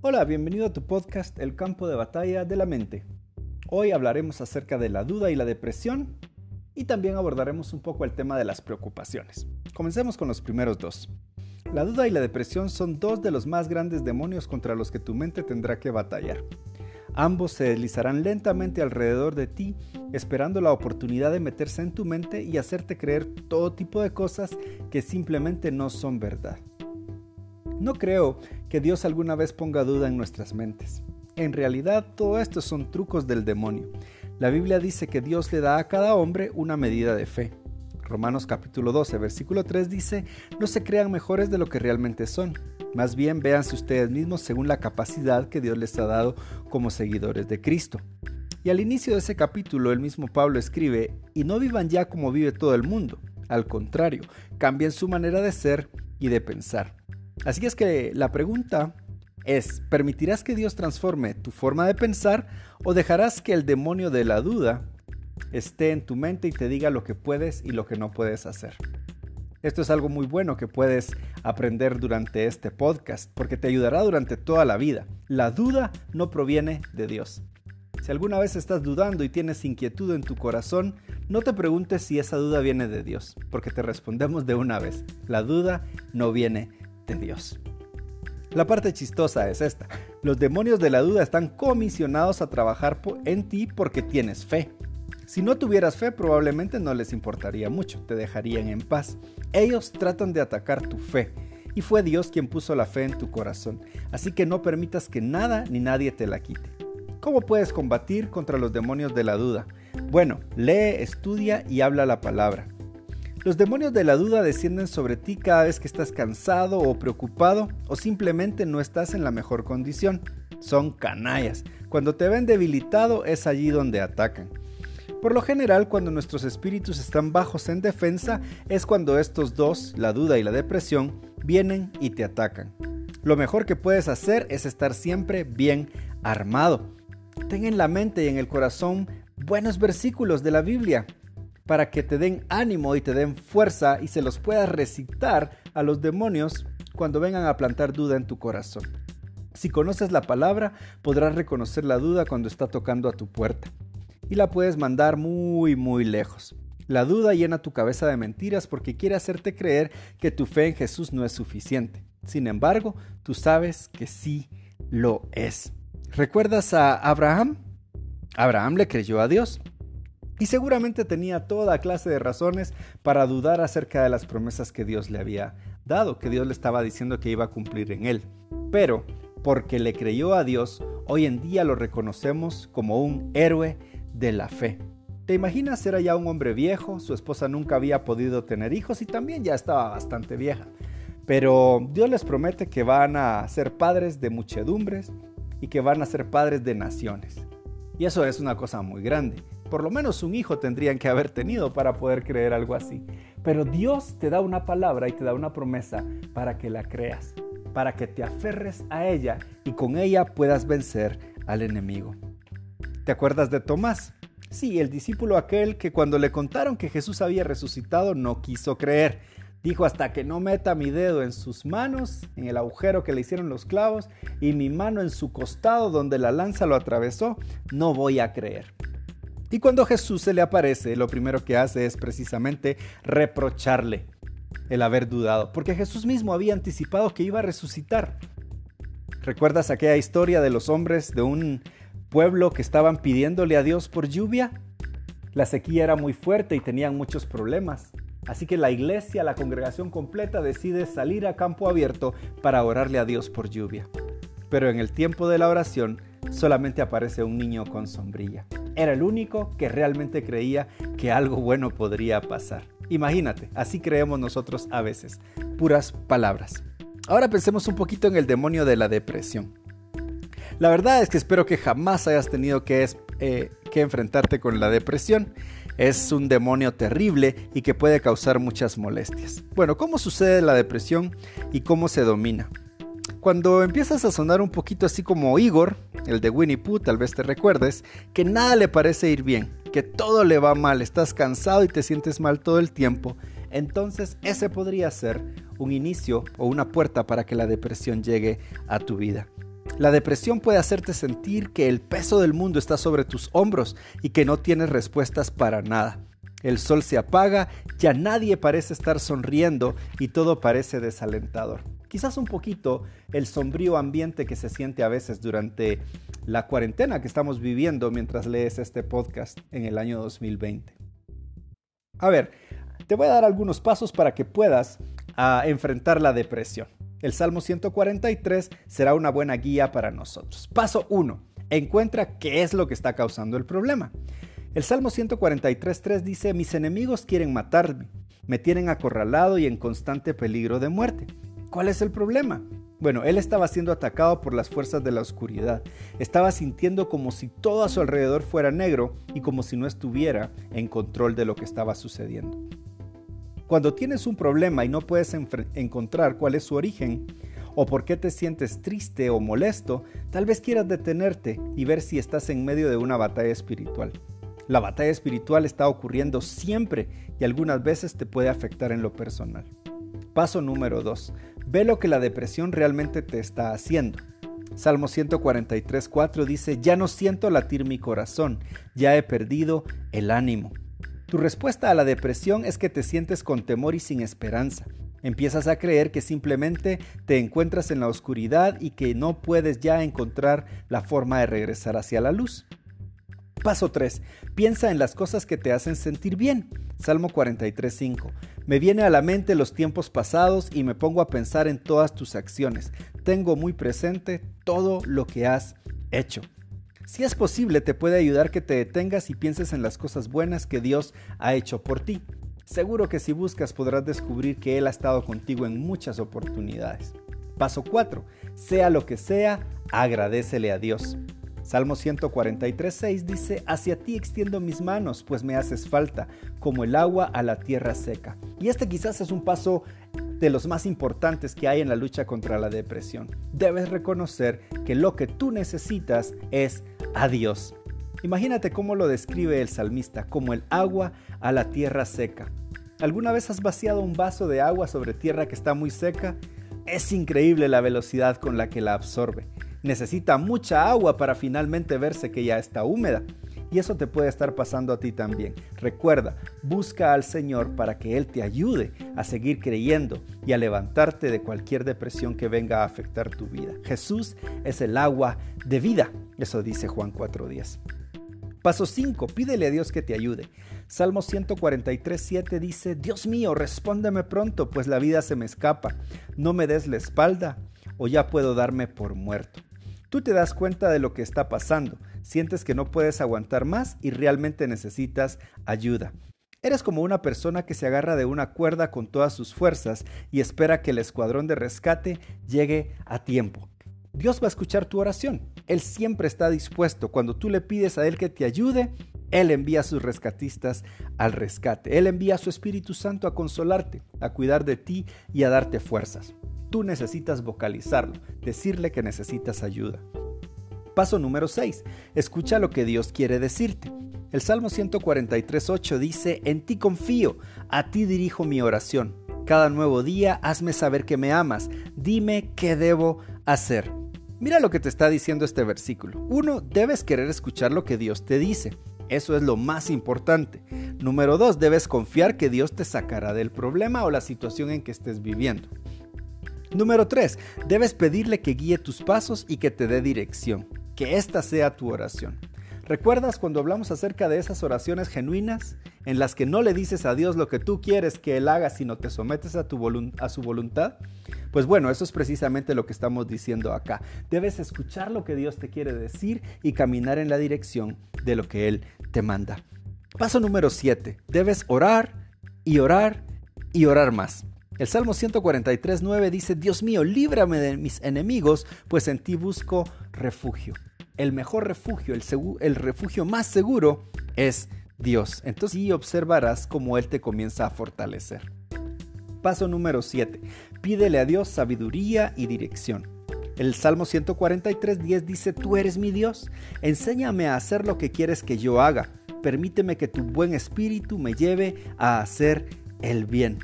Hola, bienvenido a tu podcast El campo de batalla de la mente. Hoy hablaremos acerca de la duda y la depresión y también abordaremos un poco el tema de las preocupaciones. Comencemos con los primeros dos. La duda y la depresión son dos de los más grandes demonios contra los que tu mente tendrá que batallar. Ambos se deslizarán lentamente alrededor de ti, esperando la oportunidad de meterse en tu mente y hacerte creer todo tipo de cosas que simplemente no son verdad. No creo que Dios alguna vez ponga duda en nuestras mentes. En realidad, todo esto son trucos del demonio. La Biblia dice que Dios le da a cada hombre una medida de fe. Romanos capítulo 12, versículo 3 dice, no se crean mejores de lo que realmente son. Más bien véanse ustedes mismos según la capacidad que Dios les ha dado como seguidores de Cristo. Y al inicio de ese capítulo el mismo Pablo escribe, y no vivan ya como vive todo el mundo. Al contrario, cambien su manera de ser y de pensar. Así es que la pregunta es, ¿permitirás que Dios transforme tu forma de pensar o dejarás que el demonio de la duda esté en tu mente y te diga lo que puedes y lo que no puedes hacer? Esto es algo muy bueno que puedes aprender durante este podcast porque te ayudará durante toda la vida. La duda no proviene de Dios. Si alguna vez estás dudando y tienes inquietud en tu corazón, no te preguntes si esa duda viene de Dios, porque te respondemos de una vez. La duda no viene Dios. La parte chistosa es esta. Los demonios de la duda están comisionados a trabajar en ti porque tienes fe. Si no tuvieras fe probablemente no les importaría mucho, te dejarían en paz. Ellos tratan de atacar tu fe y fue Dios quien puso la fe en tu corazón, así que no permitas que nada ni nadie te la quite. ¿Cómo puedes combatir contra los demonios de la duda? Bueno, lee, estudia y habla la palabra. Los demonios de la duda descienden sobre ti cada vez que estás cansado o preocupado o simplemente no estás en la mejor condición. Son canallas. Cuando te ven debilitado es allí donde atacan. Por lo general, cuando nuestros espíritus están bajos en defensa, es cuando estos dos, la duda y la depresión, vienen y te atacan. Lo mejor que puedes hacer es estar siempre bien armado. Ten en la mente y en el corazón buenos versículos de la Biblia para que te den ánimo y te den fuerza y se los puedas recitar a los demonios cuando vengan a plantar duda en tu corazón. Si conoces la palabra, podrás reconocer la duda cuando está tocando a tu puerta y la puedes mandar muy muy lejos. La duda llena tu cabeza de mentiras porque quiere hacerte creer que tu fe en Jesús no es suficiente. Sin embargo, tú sabes que sí lo es. ¿Recuerdas a Abraham? Abraham le creyó a Dios y seguramente tenía toda clase de razones para dudar acerca de las promesas que Dios le había dado, que Dios le estaba diciendo que iba a cumplir en él. Pero, porque le creyó a Dios, hoy en día lo reconocemos como un héroe de la fe. ¿Te imaginas? Era ya un hombre viejo, su esposa nunca había podido tener hijos y también ya estaba bastante vieja. Pero Dios les promete que van a ser padres de muchedumbres y que van a ser padres de naciones. Y eso es una cosa muy grande. Por lo menos un hijo tendrían que haber tenido para poder creer algo así. Pero Dios te da una palabra y te da una promesa para que la creas, para que te aferres a ella y con ella puedas vencer al enemigo. ¿Te acuerdas de Tomás? Sí, el discípulo aquel que cuando le contaron que Jesús había resucitado no quiso creer. Dijo hasta que no meta mi dedo en sus manos, en el agujero que le hicieron los clavos, y mi mano en su costado donde la lanza lo atravesó, no voy a creer. Y cuando Jesús se le aparece, lo primero que hace es precisamente reprocharle el haber dudado, porque Jesús mismo había anticipado que iba a resucitar. ¿Recuerdas aquella historia de los hombres de un pueblo que estaban pidiéndole a Dios por lluvia? La sequía era muy fuerte y tenían muchos problemas. Así que la iglesia, la congregación completa decide salir a campo abierto para orarle a Dios por lluvia. Pero en el tiempo de la oración solamente aparece un niño con sombrilla era el único que realmente creía que algo bueno podría pasar. Imagínate, así creemos nosotros a veces, puras palabras. Ahora pensemos un poquito en el demonio de la depresión. La verdad es que espero que jamás hayas tenido que, eh, enfrentarte con la depresión. Es un demonio terrible y que puede causar muchas molestias. Bueno, ¿cómo sucede la depresión y cómo se domina? Cuando empiezas a sonar un poquito así como Igor, el de Winnie Pooh, tal vez te recuerdes, que nada le parece ir bien, que todo le va mal, estás cansado y te sientes mal todo el tiempo, entonces ese podría ser un inicio o una puerta para que la depresión llegue a tu vida. La depresión puede hacerte sentir que el peso del mundo está sobre tus hombros y que no tienes respuestas para nada. El sol se apaga, ya nadie parece estar sonriendo y todo parece desalentador. Quizás un poquito el sombrío ambiente que se siente a veces durante la cuarentena que estamos viviendo mientras lees este podcast en el año 2020. A ver, te voy a dar algunos pasos para que puedas ah, enfrentar la depresión. El Salmo 143 será una buena guía para nosotros. Paso 1. Encuentra qué es lo que está causando el problema. El Salmo 143.3 dice, mis enemigos quieren matarme, me tienen acorralado y en constante peligro de muerte. ¿Cuál es el problema? Bueno, él estaba siendo atacado por las fuerzas de la oscuridad. Estaba sintiendo como si todo a su alrededor fuera negro y como si no estuviera en control de lo que estaba sucediendo. Cuando tienes un problema y no puedes encontrar cuál es su origen, o por qué te sientes triste o molesto, tal vez quieras detenerte y ver si estás en medio de una batalla espiritual. La batalla espiritual está ocurriendo siempre y algunas veces te puede afectar en lo personal. Paso número 2. Ve lo que la depresión realmente te está haciendo. Salmo 143.4 dice, ya no siento latir mi corazón, ya he perdido el ánimo. Tu respuesta a la depresión es que te sientes con temor y sin esperanza. Empiezas a creer que simplemente te encuentras en la oscuridad y que no puedes ya encontrar la forma de regresar hacia la luz. Paso 3. Piensa en las cosas que te hacen sentir bien. Salmo 43.5. Me viene a la mente los tiempos pasados y me pongo a pensar en todas tus acciones. Tengo muy presente todo lo que has hecho. Si es posible, te puede ayudar que te detengas y pienses en las cosas buenas que Dios ha hecho por ti. Seguro que si buscas podrás descubrir que Él ha estado contigo en muchas oportunidades. Paso 4. Sea lo que sea, agradecele a Dios. Salmo 143.6 dice, Hacia ti extiendo mis manos, pues me haces falta, como el agua a la tierra seca. Y este quizás es un paso de los más importantes que hay en la lucha contra la depresión. Debes reconocer que lo que tú necesitas es a Dios. Imagínate cómo lo describe el salmista, como el agua a la tierra seca. ¿Alguna vez has vaciado un vaso de agua sobre tierra que está muy seca? Es increíble la velocidad con la que la absorbe necesita mucha agua para finalmente verse que ya está húmeda. Y eso te puede estar pasando a ti también. Recuerda, busca al Señor para que Él te ayude a seguir creyendo y a levantarte de cualquier depresión que venga a afectar tu vida. Jesús es el agua de vida. Eso dice Juan 4.10. Paso 5. Pídele a Dios que te ayude. Salmo 143.7 dice, Dios mío, respóndeme pronto, pues la vida se me escapa. No me des la espalda o ya puedo darme por muerto. Tú te das cuenta de lo que está pasando, sientes que no puedes aguantar más y realmente necesitas ayuda. Eres como una persona que se agarra de una cuerda con todas sus fuerzas y espera que el escuadrón de rescate llegue a tiempo. Dios va a escuchar tu oración. Él siempre está dispuesto. Cuando tú le pides a Él que te ayude, Él envía a sus rescatistas al rescate. Él envía a su Espíritu Santo a consolarte, a cuidar de ti y a darte fuerzas. Tú necesitas vocalizarlo, decirle que necesitas ayuda. Paso número 6. Escucha lo que Dios quiere decirte. El Salmo 143.8 dice, En ti confío, a ti dirijo mi oración. Cada nuevo día hazme saber que me amas, dime qué debo hacer. Mira lo que te está diciendo este versículo. Uno, debes querer escuchar lo que Dios te dice. Eso es lo más importante. Número dos, debes confiar que Dios te sacará del problema o la situación en que estés viviendo. Número 3. Debes pedirle que guíe tus pasos y que te dé dirección. Que esta sea tu oración. ¿Recuerdas cuando hablamos acerca de esas oraciones genuinas en las que no le dices a Dios lo que tú quieres que Él haga, sino te sometes a, tu su voluntad? Pues bueno, eso es precisamente lo que estamos diciendo acá. Debes escuchar lo que Dios te quiere decir y caminar en la dirección de lo que Él te manda. Paso número 7. Debes orar y orar y orar más. El Salmo 143.9 dice, Dios mío, líbrame de mis enemigos, pues en ti busco refugio. El mejor refugio, el, el refugio más seguro es Dios. Entonces observarás cómo Él te comienza a fortalecer. Paso número 7. Pídele a Dios sabiduría y dirección. El Salmo 143.10 dice, Tú eres mi Dios, enséñame a hacer lo que quieres que yo haga. Permíteme que tu buen espíritu me lleve a hacer el bien.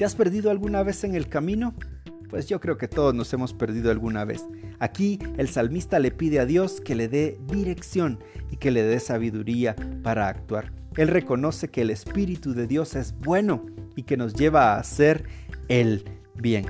¿Te has perdido alguna vez en el camino? Pues yo creo que todos nos hemos perdido alguna vez. Aquí el salmista le pide a Dios que le dé dirección y que le dé sabiduría para actuar. Él reconoce que el Espíritu de Dios es bueno y que nos lleva a hacer el bien.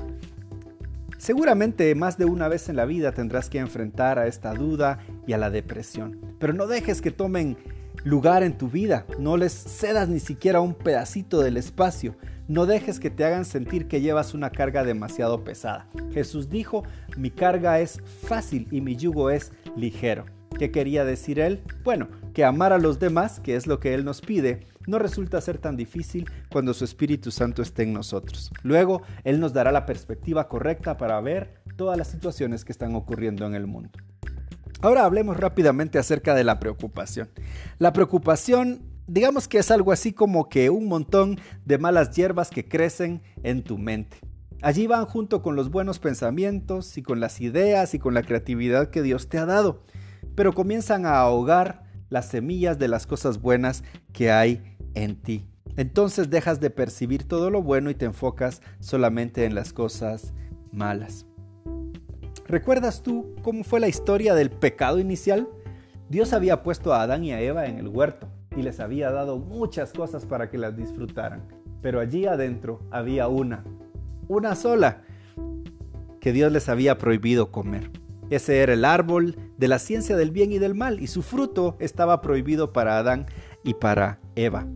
Seguramente más de una vez en la vida tendrás que enfrentar a esta duda y a la depresión, pero no dejes que tomen lugar en tu vida, no les cedas ni siquiera un pedacito del espacio, no dejes que te hagan sentir que llevas una carga demasiado pesada. Jesús dijo, mi carga es fácil y mi yugo es ligero. ¿Qué quería decir él? Bueno, que amar a los demás, que es lo que él nos pide, no resulta ser tan difícil cuando su Espíritu Santo esté en nosotros. Luego, él nos dará la perspectiva correcta para ver todas las situaciones que están ocurriendo en el mundo. Ahora hablemos rápidamente acerca de la preocupación. La preocupación, digamos que es algo así como que un montón de malas hierbas que crecen en tu mente. Allí van junto con los buenos pensamientos y con las ideas y con la creatividad que Dios te ha dado, pero comienzan a ahogar las semillas de las cosas buenas que hay en ti. Entonces dejas de percibir todo lo bueno y te enfocas solamente en las cosas malas. ¿Recuerdas tú cómo fue la historia del pecado inicial? Dios había puesto a Adán y a Eva en el huerto y les había dado muchas cosas para que las disfrutaran. Pero allí adentro había una, una sola, que Dios les había prohibido comer. Ese era el árbol de la ciencia del bien y del mal y su fruto estaba prohibido para Adán y para Eva.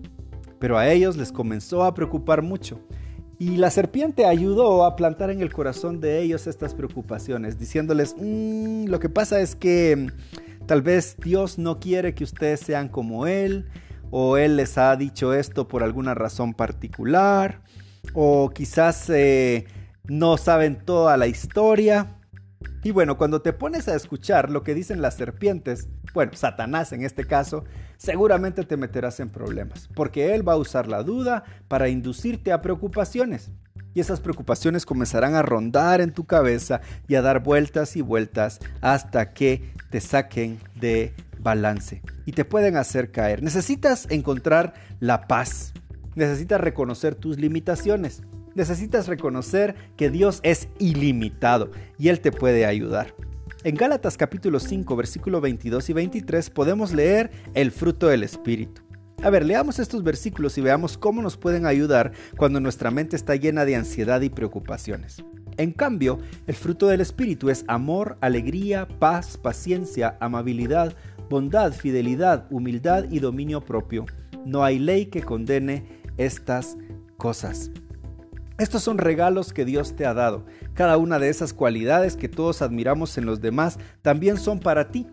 Pero a ellos les comenzó a preocupar mucho y la serpiente ayudó a plantar en el corazón de ellos estas preocupaciones, diciéndoles, mm, lo que pasa es que tal vez Dios no quiere que ustedes sean como Él, o Él les ha dicho esto por alguna razón particular, o quizás eh, no saben toda la historia. Y bueno, cuando te pones a escuchar lo que dicen las serpientes, bueno, Satanás en este caso, seguramente te meterás en problemas, porque él va a usar la duda para inducirte a preocupaciones. Y esas preocupaciones comenzarán a rondar en tu cabeza y a dar vueltas y vueltas hasta que te saquen de balance y te pueden hacer caer. Necesitas encontrar la paz. Necesitas reconocer tus limitaciones necesitas reconocer que Dios es ilimitado y Él te puede ayudar. En Gálatas capítulo 5 versículo 22 y 23 podemos leer el fruto del Espíritu. A ver, leamos estos versículos y veamos cómo nos pueden ayudar cuando nuestra mente está llena de ansiedad y preocupaciones. En cambio, el fruto del Espíritu es amor, alegría, paz, paciencia, amabilidad, bondad, fidelidad, humildad y dominio propio. No hay ley que condene estas cosas. Estos son regalos que Dios te ha dado. Cada una de esas cualidades que todos admiramos en los demás también son para ti.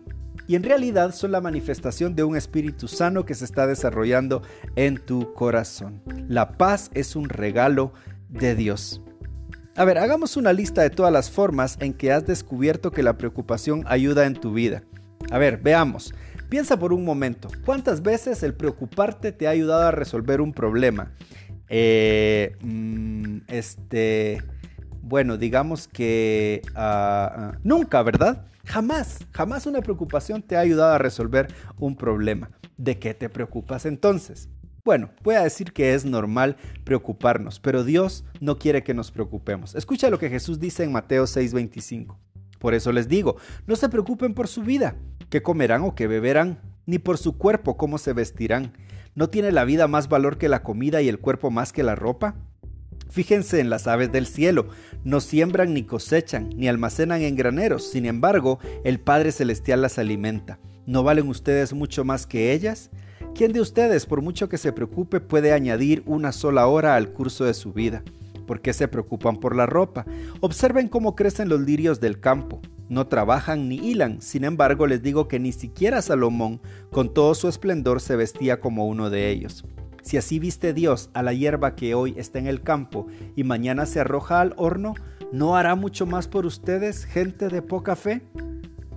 Y en realidad son la manifestación de un espíritu sano que se está desarrollando en tu corazón. La paz es un regalo de Dios. A ver, hagamos una lista de todas las formas en que has descubierto que la preocupación ayuda en tu vida. A ver, veamos. Piensa por un momento, ¿cuántas veces el preocuparte te ha ayudado a resolver un problema? Eh, mm, este, bueno, digamos que ah, ah, nunca, ¿verdad? Jamás, jamás una preocupación te ha ayudado a resolver un problema. ¿De qué te preocupas entonces? Bueno, voy a decir que es normal preocuparnos, pero Dios no quiere que nos preocupemos. Escucha lo que Jesús dice en Mateo 6:25. Por eso les digo, no se preocupen por su vida, qué comerán o qué beberán, ni por su cuerpo, cómo se vestirán. ¿No tiene la vida más valor que la comida y el cuerpo más que la ropa? Fíjense en las aves del cielo, no siembran ni cosechan, ni almacenan en graneros, sin embargo, el Padre Celestial las alimenta. ¿No valen ustedes mucho más que ellas? ¿Quién de ustedes, por mucho que se preocupe, puede añadir una sola hora al curso de su vida? ¿Por qué se preocupan por la ropa? Observen cómo crecen los lirios del campo no trabajan ni hilan. Sin embargo, les digo que ni siquiera Salomón, con todo su esplendor, se vestía como uno de ellos. Si así viste Dios a la hierba que hoy está en el campo y mañana se arroja al horno, ¿no hará mucho más por ustedes, gente de poca fe?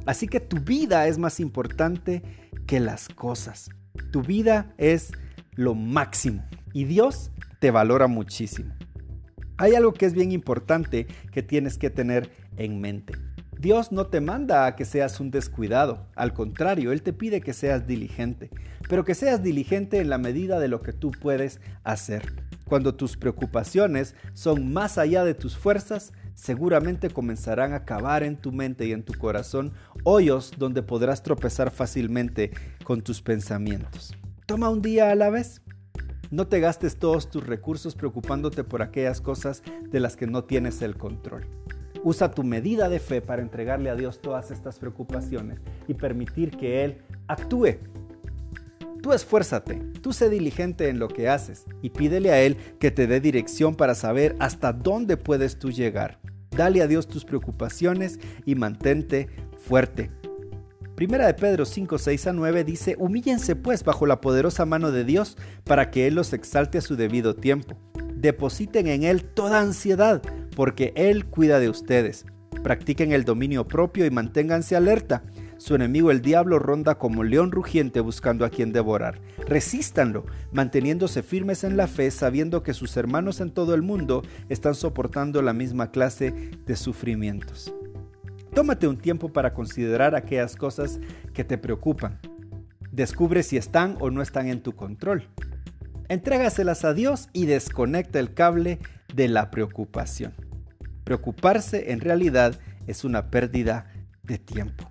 Así que tu vida es más importante que las cosas. Tu vida es lo máximo y Dios te valora muchísimo. Hay algo que es bien importante que tienes que tener en mente. Dios no te manda a que seas un descuidado, al contrario, Él te pide que seas diligente, pero que seas diligente en la medida de lo que tú puedes hacer. Cuando tus preocupaciones son más allá de tus fuerzas, seguramente comenzarán a cavar en tu mente y en tu corazón hoyos donde podrás tropezar fácilmente con tus pensamientos. Toma un día a la vez. No te gastes todos tus recursos preocupándote por aquellas cosas de las que no tienes el control. Usa tu medida de fe para entregarle a Dios todas estas preocupaciones y permitir que Él actúe. Tú esfuérzate, tú sé diligente en lo que haces y pídele a Él que te dé dirección para saber hasta dónde puedes tú llegar. Dale a Dios tus preocupaciones y mantente fuerte. Primera de Pedro 5, 6 a 9 dice, humíllense pues bajo la poderosa mano de Dios para que Él los exalte a su debido tiempo. Depositen en Él toda ansiedad, porque Él cuida de ustedes. Practiquen el dominio propio y manténganse alerta. Su enemigo el diablo ronda como león rugiente buscando a quien devorar. Resístanlo, manteniéndose firmes en la fe, sabiendo que sus hermanos en todo el mundo están soportando la misma clase de sufrimientos. Tómate un tiempo para considerar aquellas cosas que te preocupan. Descubre si están o no están en tu control. Entrégaselas a Dios y desconecta el cable de la preocupación. Preocuparse en realidad es una pérdida de tiempo.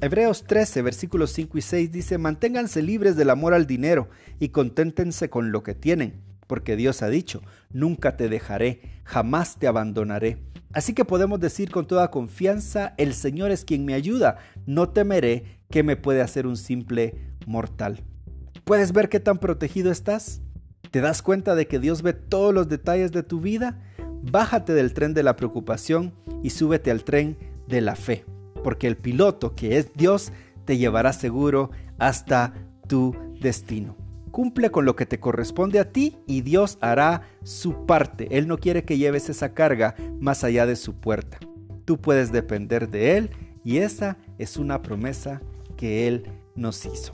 Hebreos 13, versículos 5 y 6 dice, manténganse libres del amor al dinero y conténtense con lo que tienen, porque Dios ha dicho, nunca te dejaré, jamás te abandonaré. Así que podemos decir con toda confianza, el Señor es quien me ayuda, no temeré que me puede hacer un simple mortal. ¿Puedes ver qué tan protegido estás? ¿Te das cuenta de que Dios ve todos los detalles de tu vida? Bájate del tren de la preocupación y súbete al tren de la fe porque el piloto, que es Dios, te llevará seguro hasta tu destino. Cumple con lo que te corresponde a ti y Dios hará su parte. Él no quiere que lleves esa carga más allá de su puerta. Tú puedes depender de Él y esa es una promesa que Él nos hizo.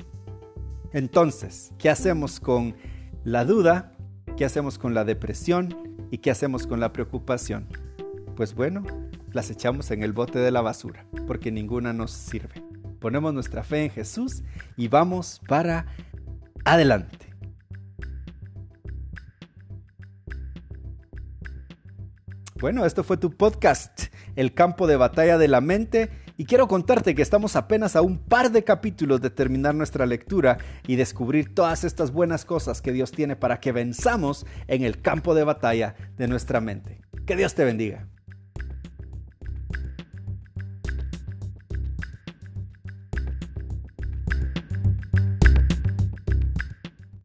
Entonces, ¿qué hacemos con la duda? ¿Qué hacemos con la depresión? ¿Y qué hacemos con la preocupación? Pues bueno, las echamos en el bote de la basura, porque ninguna nos sirve. Ponemos nuestra fe en Jesús y vamos para adelante. Bueno, esto fue tu podcast, El campo de batalla de la mente, y quiero contarte que estamos apenas a un par de capítulos de terminar nuestra lectura y descubrir todas estas buenas cosas que Dios tiene para que venzamos en el campo de batalla de nuestra mente. Que Dios te bendiga.